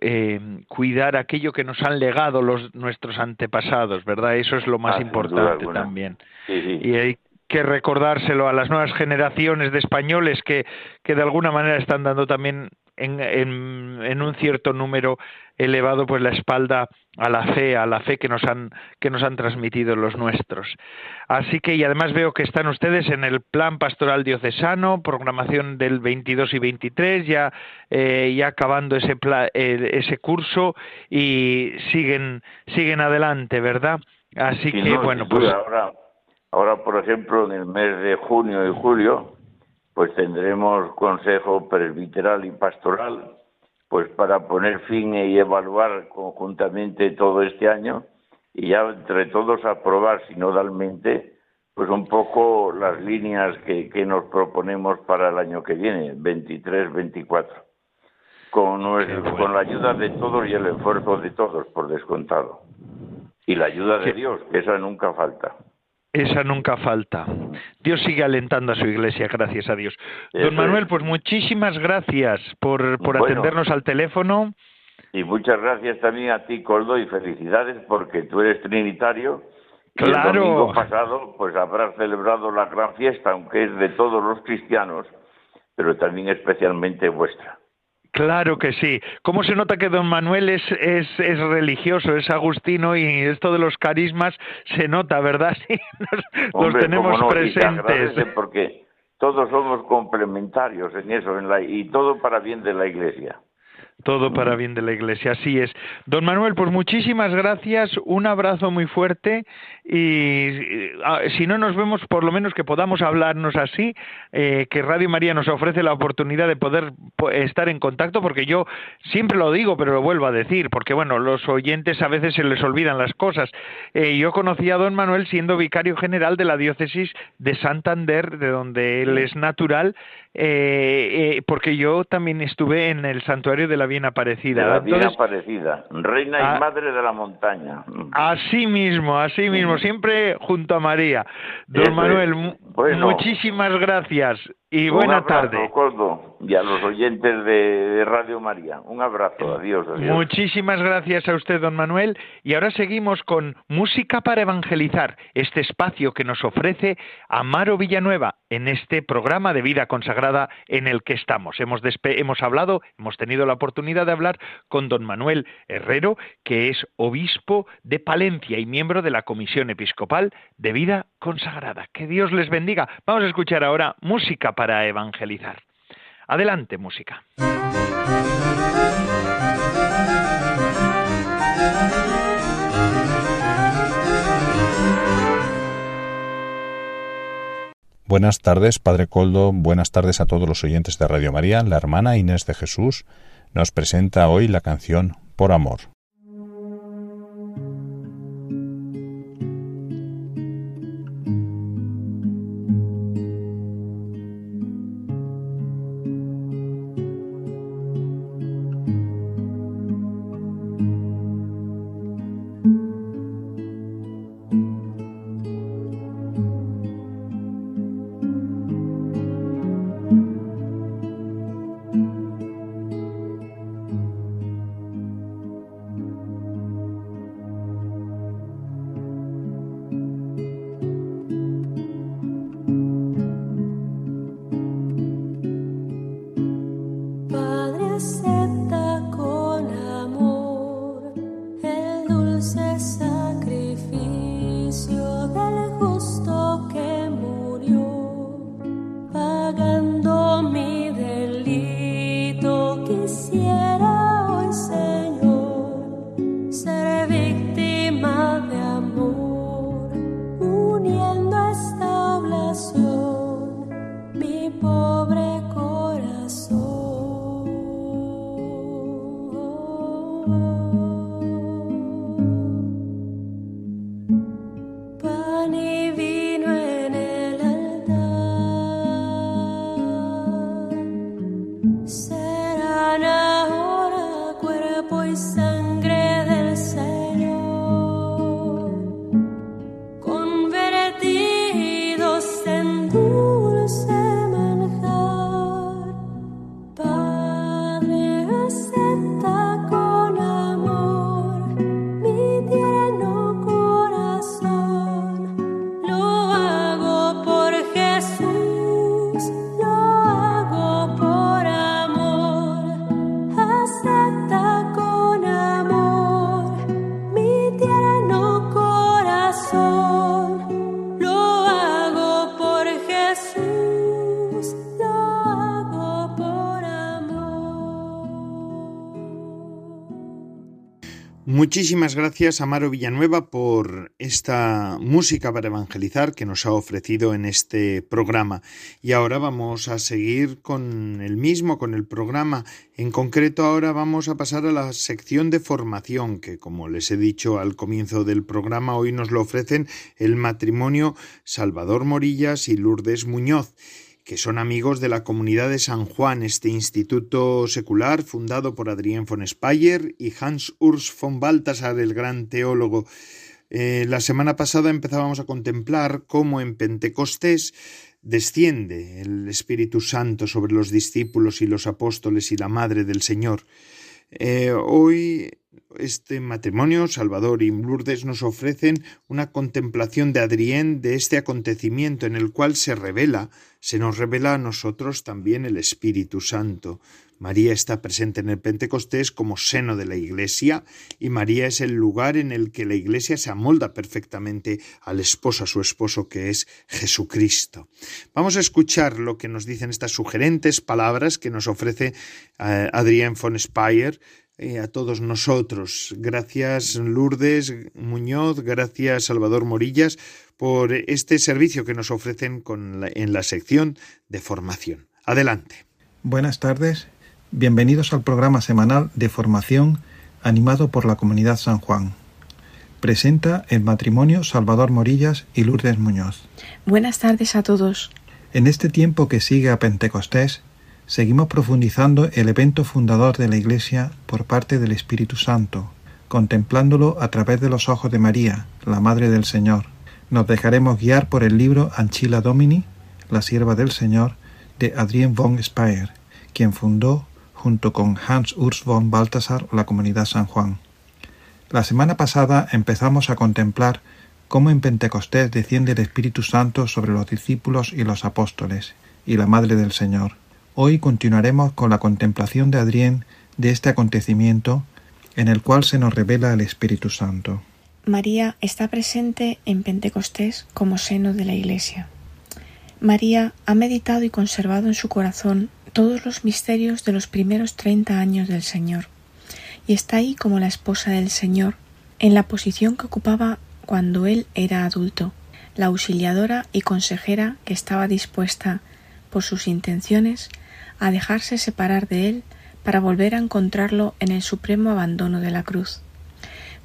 eh, cuidar aquello que nos han legado los nuestros antepasados, ¿verdad? Eso es lo más ah, importante también. Y hay que recordárselo a las nuevas generaciones de españoles que, que de alguna manera están dando también en, en, un cierto número elevado pues la espalda a la fe, a la fe que nos han que nos han transmitido los nuestros. Así que y además veo que están ustedes en el plan pastoral diocesano, programación del 22 y 23, ya eh, ya acabando ese eh, ese curso y siguen siguen adelante, ¿verdad? Así que bueno, pues ahora ahora por ejemplo en el mes de junio y julio pues tendremos consejo presbiteral y pastoral, pues para poner fin y evaluar conjuntamente todo este año y ya entre todos aprobar sinodalmente pues un poco las líneas que, que nos proponemos para el año que viene, 23-24, con, con la ayuda de todos y el esfuerzo de todos, por descontado. Y la ayuda de Dios, que esa nunca falta. Esa nunca falta. Dios sigue alentando a su iglesia, gracias a Dios. Don Manuel, pues muchísimas gracias por, por atendernos al teléfono. Y muchas gracias también a ti, Coldo, y felicidades porque tú eres trinitario. Claro. el domingo pasado, pues habrás celebrado la gran fiesta, aunque es de todos los cristianos, pero también especialmente vuestra. Claro que sí. ¿Cómo se nota que don Manuel es, es, es, religioso, es agustino y esto de los carismas se nota, ¿verdad? Sí, los tenemos presentes. porque todos somos complementarios en eso, en la, y todo para bien de la Iglesia todo para bien de la Iglesia. Así es. Don Manuel, pues muchísimas gracias, un abrazo muy fuerte y ah, si no nos vemos, por lo menos que podamos hablarnos así, eh, que Radio María nos ofrece la oportunidad de poder estar en contacto, porque yo siempre lo digo, pero lo vuelvo a decir, porque bueno, los oyentes a veces se les olvidan las cosas. Eh, yo conocí a don Manuel siendo vicario general de la diócesis de Santander, de donde él es natural, eh, eh, porque yo también estuve en el santuario de la Bien Aparecida. la Bien Aparecida, reina y ah, madre de la montaña. Así mismo, así mismo, siempre junto a María. Don Manuel, muchísimas gracias y buena tarde. y a los oyentes de Radio María. Un abrazo, adiós, Muchísimas gracias a usted, don Manuel. Y ahora seguimos con Música para Evangelizar, este espacio que nos ofrece Amaro Villanueva en este programa de vida consagrada en el que estamos. Hemos, hemos hablado, hemos tenido la oportunidad de hablar con don Manuel Herrero, que es obispo de Palencia y miembro de la Comisión Episcopal de Vida Consagrada. Que Dios les bendiga. Vamos a escuchar ahora música para para evangelizar. Adelante, música. Buenas tardes, Padre Coldo. Buenas tardes a todos los oyentes de Radio María. La hermana Inés de Jesús nos presenta hoy la canción Por Amor. Muchísimas gracias, Amaro Villanueva, por esta música para evangelizar que nos ha ofrecido en este programa. Y ahora vamos a seguir con el mismo, con el programa. En concreto, ahora vamos a pasar a la sección de formación, que como les he dicho al comienzo del programa, hoy nos lo ofrecen el matrimonio Salvador Morillas y Lourdes Muñoz que son amigos de la comunidad de San Juan, este instituto secular fundado por Adrien von Speyer y Hans Urs von Balthasar, el gran teólogo. Eh, la semana pasada empezábamos a contemplar cómo en Pentecostés desciende el Espíritu Santo sobre los discípulos y los apóstoles y la Madre del Señor. Eh, hoy este matrimonio, Salvador y Lourdes, nos ofrecen una contemplación de Adrián de este acontecimiento en el cual se revela, se nos revela a nosotros también el Espíritu Santo. María está presente en el Pentecostés como seno de la Iglesia y María es el lugar en el que la Iglesia se amolda perfectamente al esposo, a su esposo que es Jesucristo. Vamos a escuchar lo que nos dicen estas sugerentes palabras que nos ofrece eh, Adrián von Speyer eh, a todos nosotros. Gracias Lourdes Muñoz, gracias Salvador Morillas por este servicio que nos ofrecen en la sección de formación. Adelante. Buenas tardes Bienvenidos al programa semanal de formación animado por la Comunidad San Juan. Presenta el matrimonio Salvador Morillas y Lourdes Muñoz. Buenas tardes a todos. En este tiempo que sigue a Pentecostés, seguimos profundizando el evento fundador de la Iglesia por parte del Espíritu Santo, contemplándolo a través de los ojos de María, la Madre del Señor. Nos dejaremos guiar por el libro Anchila Domini, la sierva del Señor, de Adrien von Speyer, quien fundó junto con Hans Urs von Balthasar la comunidad San Juan. La semana pasada empezamos a contemplar cómo en Pentecostés desciende el Espíritu Santo sobre los discípulos y los apóstoles, y la Madre del Señor. Hoy continuaremos con la contemplación de Adrián de este acontecimiento en el cual se nos revela el Espíritu Santo. María está presente en Pentecostés como seno de la Iglesia. María ha meditado y conservado en su corazón todos los misterios de los primeros treinta años del Señor, y está ahí como la esposa del Señor, en la posición que ocupaba cuando él era adulto, la auxiliadora y consejera que estaba dispuesta, por sus intenciones, a dejarse separar de él para volver a encontrarlo en el supremo abandono de la cruz.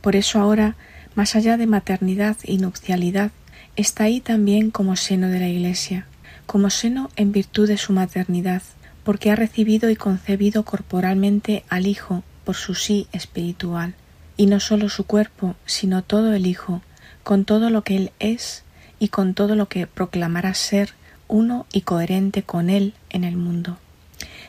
Por eso ahora, más allá de maternidad y nupcialidad, está ahí también como seno de la Iglesia, como seno en virtud de su maternidad, porque ha recibido y concebido corporalmente al Hijo por su sí espiritual, y no sólo su cuerpo, sino todo el Hijo, con todo lo que Él es y con todo lo que proclamará ser uno y coherente con Él en el mundo.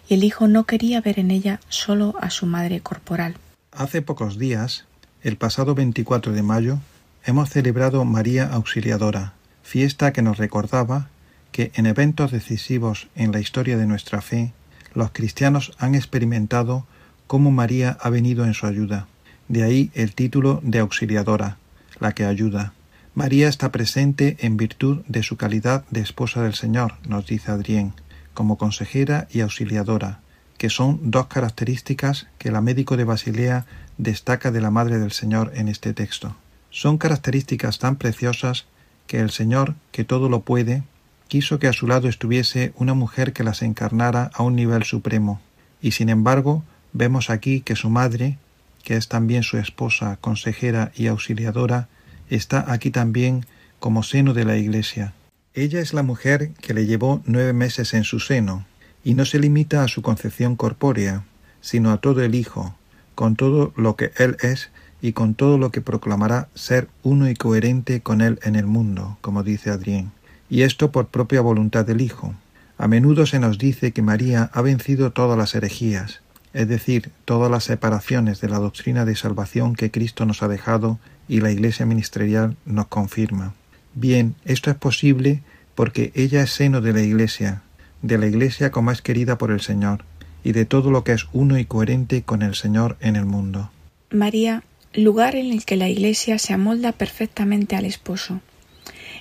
Y el Hijo no quería ver en ella sólo a su madre corporal. Hace pocos días, el pasado 24 de mayo, hemos celebrado María Auxiliadora, fiesta que nos recordaba que en eventos decisivos en la historia de nuestra fe, los cristianos han experimentado cómo María ha venido en su ayuda. De ahí el título de auxiliadora, la que ayuda. María está presente en virtud de su calidad de esposa del Señor, nos dice Adrián, como consejera y auxiliadora, que son dos características que la médico de Basilea destaca de la Madre del Señor en este texto. Son características tan preciosas que el Señor, que todo lo puede, quiso que a su lado estuviese una mujer que las encarnara a un nivel supremo, y sin embargo vemos aquí que su madre, que es también su esposa, consejera y auxiliadora, está aquí también como seno de la Iglesia. Ella es la mujer que le llevó nueve meses en su seno, y no se limita a su concepción corpórea, sino a todo el Hijo, con todo lo que Él es y con todo lo que proclamará ser uno y coherente con Él en el mundo, como dice Adrián y esto por propia voluntad del Hijo. A menudo se nos dice que María ha vencido todas las herejías, es decir, todas las separaciones de la doctrina de salvación que Cristo nos ha dejado y la Iglesia ministerial nos confirma. Bien, esto es posible porque ella es seno de la Iglesia, de la Iglesia como es querida por el Señor, y de todo lo que es uno y coherente con el Señor en el mundo. María, lugar en el que la Iglesia se amolda perfectamente al esposo.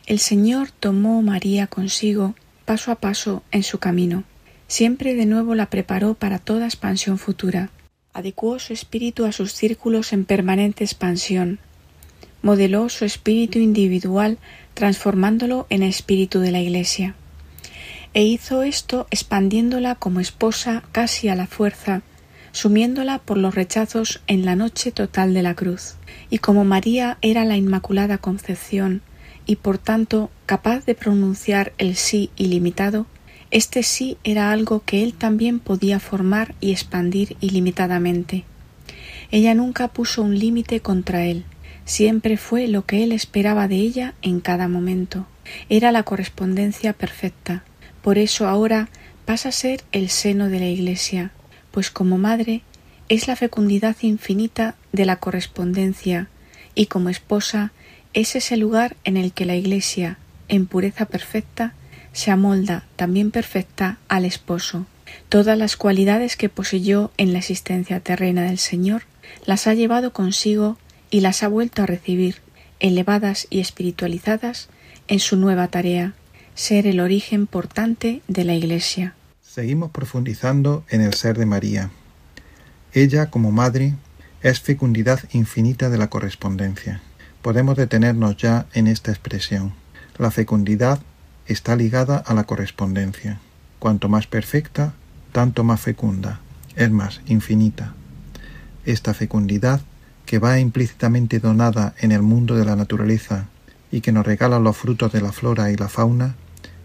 El Señor tomó María consigo paso a paso en su camino. Siempre de nuevo la preparó para toda expansión futura. Adecuó su espíritu a sus círculos en permanente expansión. Modeló su espíritu individual transformándolo en espíritu de la Iglesia. E hizo esto expandiéndola como esposa casi a la fuerza, sumiéndola por los rechazos en la noche total de la cruz. Y como María era la Inmaculada Concepción, y por tanto capaz de pronunciar el sí ilimitado, este sí era algo que él también podía formar y expandir ilimitadamente. Ella nunca puso un límite contra él, siempre fue lo que él esperaba de ella en cada momento. Era la correspondencia perfecta. Por eso ahora pasa a ser el seno de la Iglesia, pues como madre es la fecundidad infinita de la correspondencia y como esposa es ese lugar en el que la Iglesia, en pureza perfecta, se amolda también perfecta al esposo. Todas las cualidades que poseyó en la existencia terrena del Señor las ha llevado consigo y las ha vuelto a recibir, elevadas y espiritualizadas, en su nueva tarea, ser el origen portante de la Iglesia. Seguimos profundizando en el ser de María. Ella, como madre, es fecundidad infinita de la correspondencia. Podemos detenernos ya en esta expresión. La fecundidad está ligada a la correspondencia. Cuanto más perfecta, tanto más fecunda, es más, infinita. Esta fecundidad, que va implícitamente donada en el mundo de la naturaleza y que nos regala los frutos de la flora y la fauna,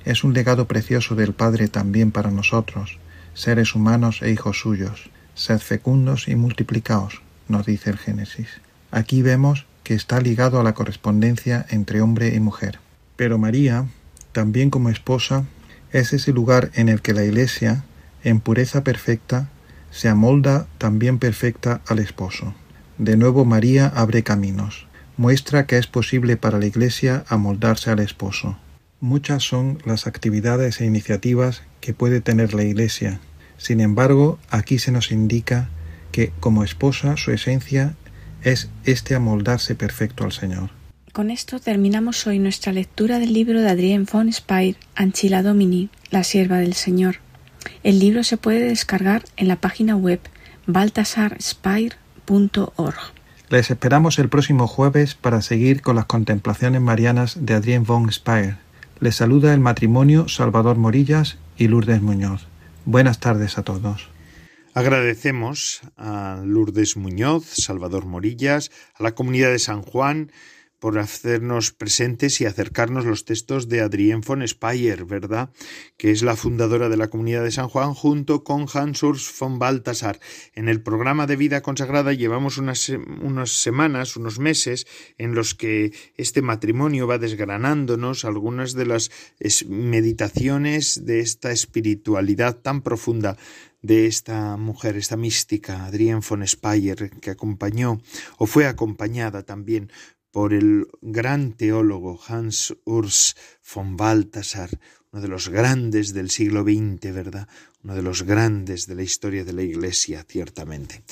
es un legado precioso del Padre también para nosotros, seres humanos e hijos suyos. Sed fecundos y multiplicaos, nos dice el Génesis. Aquí vemos que está ligado a la correspondencia entre hombre y mujer. Pero María, también como esposa, es ese lugar en el que la Iglesia, en pureza perfecta, se amolda también perfecta al esposo. De nuevo María abre caminos, muestra que es posible para la Iglesia amoldarse al esposo. Muchas son las actividades e iniciativas que puede tener la Iglesia. Sin embargo, aquí se nos indica que como esposa su esencia es este amoldarse perfecto al Señor. Con esto terminamos hoy nuestra lectura del libro de Adrien von Speyer, Anchila Domini, la sierva del Señor. El libro se puede descargar en la página web baltasarspire.org. Les esperamos el próximo jueves para seguir con las contemplaciones marianas de Adrien von Speyer. Les saluda el matrimonio Salvador Morillas y Lourdes Muñoz. Buenas tardes a todos. Agradecemos a Lourdes Muñoz, Salvador Morillas, a la comunidad de San Juan, por hacernos presentes y acercarnos los textos de Adrienne von Speyer, ¿verdad? Que es la fundadora de la comunidad de San Juan, junto con Hans Urs von Balthasar. En el programa de vida consagrada llevamos unas, unas semanas, unos meses, en los que este matrimonio va desgranándonos algunas de las meditaciones de esta espiritualidad tan profunda de esta mujer, esta mística, Adrienne von Speyer, que acompañó o fue acompañada también por el gran teólogo Hans Urs von Balthasar, uno de los grandes del siglo XX, ¿verdad? Uno de los grandes de la historia de la Iglesia, ciertamente.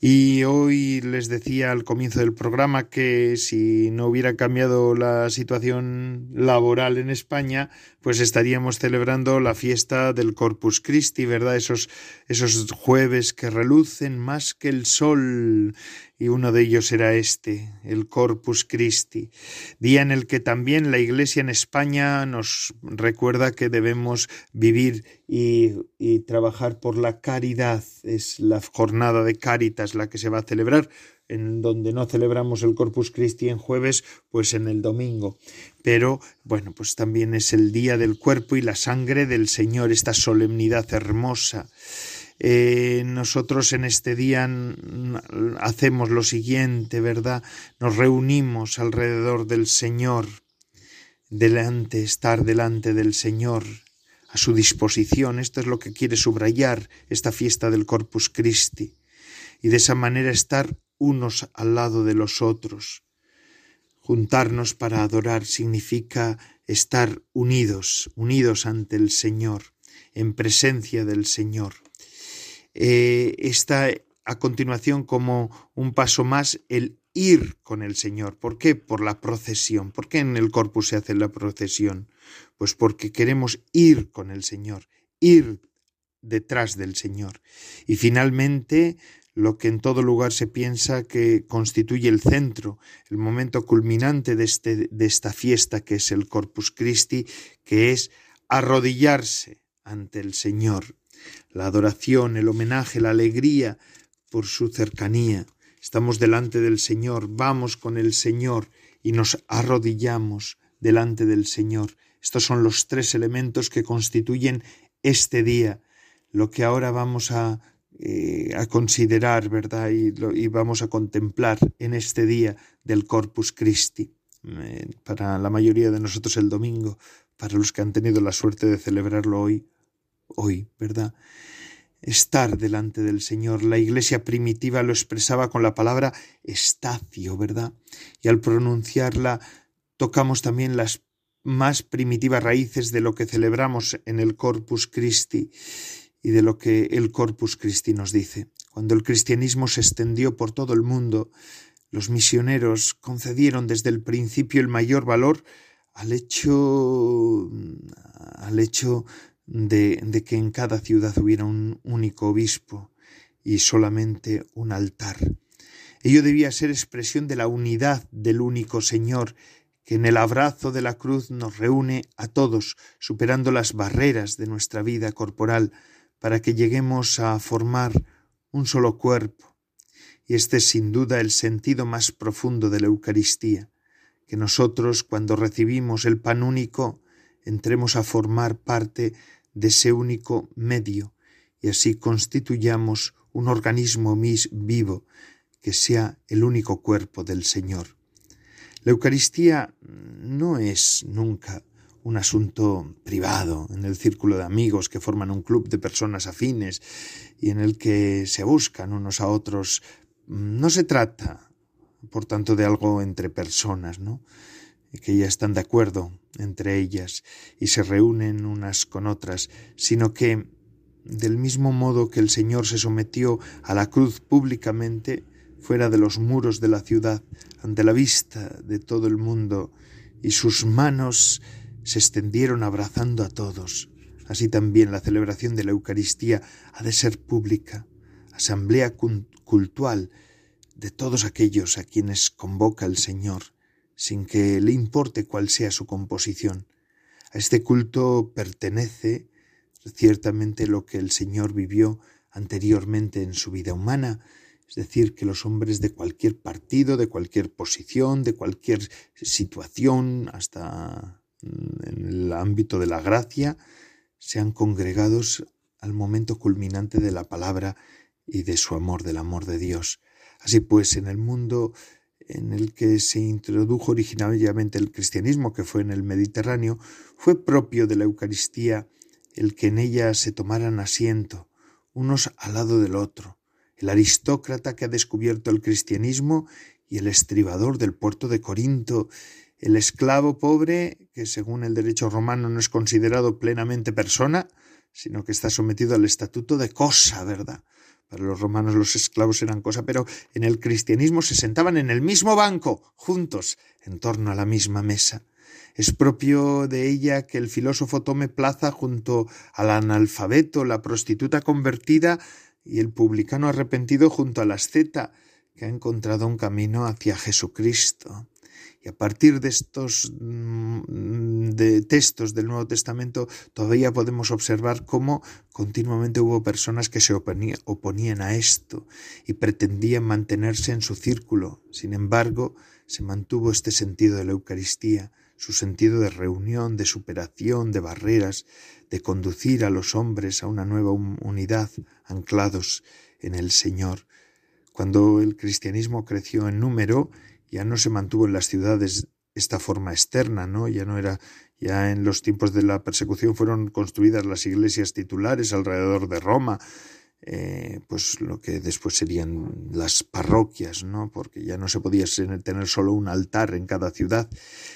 Y hoy les decía al comienzo del programa que si no hubiera cambiado la situación laboral en España, pues estaríamos celebrando la fiesta del Corpus Christi, ¿verdad? Esos, esos jueves que relucen más que el sol. Y uno de ellos era este, el Corpus Christi, día en el que también la Iglesia en España nos recuerda que debemos vivir y, y trabajar por la caridad. Es la jornada de Caritas la que se va a celebrar en donde no celebramos el Corpus Christi en jueves, pues en el domingo. Pero bueno, pues también es el día del cuerpo y la sangre del Señor, esta solemnidad hermosa. Eh, nosotros en este día hacemos lo siguiente, ¿verdad? Nos reunimos alrededor del Señor, delante, estar delante del Señor, a su disposición. Esto es lo que quiere subrayar esta fiesta del Corpus Christi. Y de esa manera estar unos al lado de los otros. Juntarnos para adorar significa estar unidos, unidos ante el Señor, en presencia del Señor. Eh, está a continuación como un paso más el ir con el Señor. ¿Por qué? Por la procesión. ¿Por qué en el corpus se hace la procesión? Pues porque queremos ir con el Señor, ir detrás del Señor. Y finalmente lo que en todo lugar se piensa que constituye el centro, el momento culminante de, este, de esta fiesta que es el Corpus Christi, que es arrodillarse ante el Señor. La adoración, el homenaje, la alegría por su cercanía. Estamos delante del Señor, vamos con el Señor y nos arrodillamos delante del Señor. Estos son los tres elementos que constituyen este día, lo que ahora vamos a eh, a considerar, ¿verdad? Y, vamos a contemplar en este día del Corpus Christi. Eh, para la mayoría de nosotros el domingo, para los que han tenido la suerte de celebrarlo hoy, hoy, ¿verdad? estar delante del Señor. La iglesia primitiva lo expresaba con la palabra estacio, ¿verdad? Y al pronunciarla tocamos también las más primitivas raíces de lo que celebramos en el Corpus Christi y de lo que el Corpus Christi nos dice. Cuando el cristianismo se extendió por todo el mundo, los misioneros concedieron desde el principio el mayor valor al hecho al hecho de, de que en cada ciudad hubiera un único obispo y solamente un altar. Ello debía ser expresión de la unidad del único Señor que en el abrazo de la cruz nos reúne a todos, superando las barreras de nuestra vida corporal, para que lleguemos a formar un solo cuerpo. Y este es sin duda el sentido más profundo de la Eucaristía, que nosotros cuando recibimos el pan único entremos a formar parte de ese único medio y así constituyamos un organismo mis vivo que sea el único cuerpo del Señor. La Eucaristía no es nunca un asunto privado en el círculo de amigos que forman un club de personas afines y en el que se buscan unos a otros. No se trata, por tanto, de algo entre personas, ¿no? que ya están de acuerdo entre ellas y se reúnen unas con otras, sino que, del mismo modo que el Señor se sometió a la cruz públicamente, fuera de los muros de la ciudad, ante la vista de todo el mundo, y sus manos se extendieron abrazando a todos. Así también la celebración de la Eucaristía ha de ser pública, asamblea cultual de todos aquellos a quienes convoca el Señor sin que le importe cuál sea su composición. A este culto pertenece ciertamente lo que el Señor vivió anteriormente en su vida humana, es decir, que los hombres de cualquier partido, de cualquier posición, de cualquier situación, hasta en el ámbito de la gracia, sean congregados al momento culminante de la palabra y de su amor, del amor de Dios. Así pues, en el mundo en el que se introdujo originalmente el cristianismo, que fue en el Mediterráneo, fue propio de la Eucaristía el que en ella se tomaran asiento, unos al lado del otro, el aristócrata que ha descubierto el cristianismo y el estribador del puerto de Corinto, el esclavo pobre, que según el derecho romano no es considerado plenamente persona, sino que está sometido al estatuto de cosa, ¿verdad? Para los romanos los esclavos eran cosa, pero en el cristianismo se sentaban en el mismo banco, juntos, en torno a la misma mesa. Es propio de ella que el filósofo tome plaza junto al analfabeto, la prostituta convertida y el publicano arrepentido junto al asceta, que ha encontrado un camino hacia Jesucristo. Y a partir de estos mm, de textos del Nuevo Testamento todavía podemos observar cómo continuamente hubo personas que se oponían a esto y pretendían mantenerse en su círculo. Sin embargo, se mantuvo este sentido de la Eucaristía, su sentido de reunión, de superación, de barreras, de conducir a los hombres a una nueva unidad, anclados en el Señor. Cuando el cristianismo creció en número ya no se mantuvo en las ciudades esta forma externa, ¿no? Ya no era, ya en los tiempos de la persecución fueron construidas las iglesias titulares alrededor de Roma, eh, pues lo que después serían las parroquias, ¿no? Porque ya no se podía tener solo un altar en cada ciudad.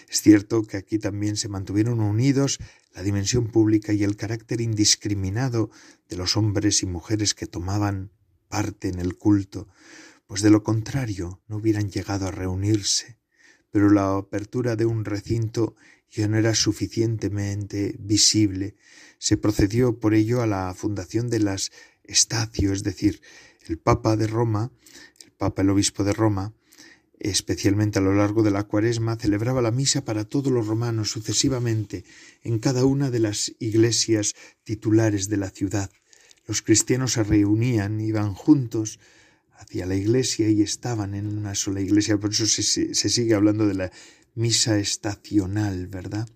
Es cierto que aquí también se mantuvieron unidos la dimensión pública y el carácter indiscriminado de los hombres y mujeres que tomaban parte en el culto pues de lo contrario no hubieran llegado a reunirse, pero la apertura de un recinto ya no era suficientemente visible. Se procedió por ello a la fundación de las estacio, es decir, el Papa de Roma, el Papa el Obispo de Roma, especialmente a lo largo de la cuaresma, celebraba la misa para todos los romanos sucesivamente en cada una de las iglesias titulares de la ciudad. Los cristianos se reunían, iban juntos, hacia la iglesia y estaban en una sola iglesia. Por eso se, sigue hablando de la misa estacional, ¿verdad?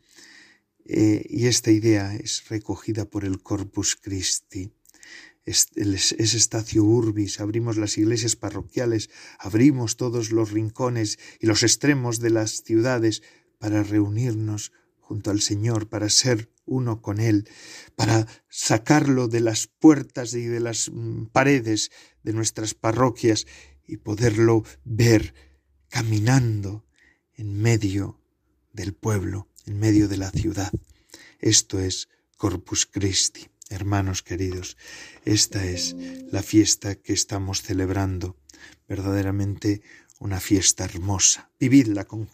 Eh, y esta idea es recogida por el Corpus Christi. Es, es, estacio urbis, abrimos las iglesias parroquiales, abrimos todos los rincones y los extremos de las ciudades para reunirnos junto al Señor, para ser uno con Él, para sacarlo de las puertas y de las mm, paredes de nuestras parroquias y poderlo ver caminando en medio del pueblo, en medio de la ciudad. Esto es Corpus Christi. Hermanos queridos, esta es la fiesta que estamos celebrando, verdaderamente una fiesta hermosa. Vividla con,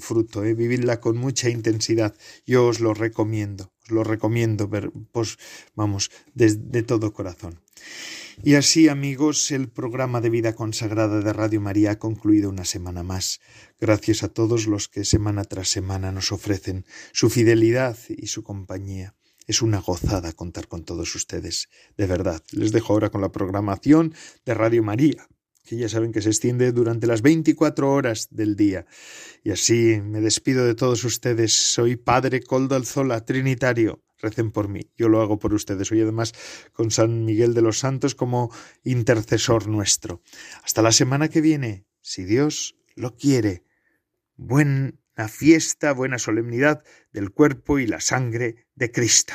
fruto, ¿eh? vividla con mucha intensidad. Yo os lo recomiendo, os lo recomiendo, pues, vamos, de todo corazón. Y así, amigos, el programa de vida consagrada de Radio María ha concluido una semana más. Gracias a todos los que semana tras semana nos ofrecen su fidelidad y su compañía. Es una gozada contar con todos ustedes. De verdad, les dejo ahora con la programación de Radio María, que ya saben que se extiende durante las 24 horas del día. Y así me despido de todos ustedes. Soy Padre Coldo Alzola, Trinitario. Recen por mí, yo lo hago por ustedes. Hoy además con San Miguel de los Santos como intercesor nuestro. Hasta la semana que viene, si Dios lo quiere. Buena fiesta, buena solemnidad del cuerpo y la sangre de Cristo.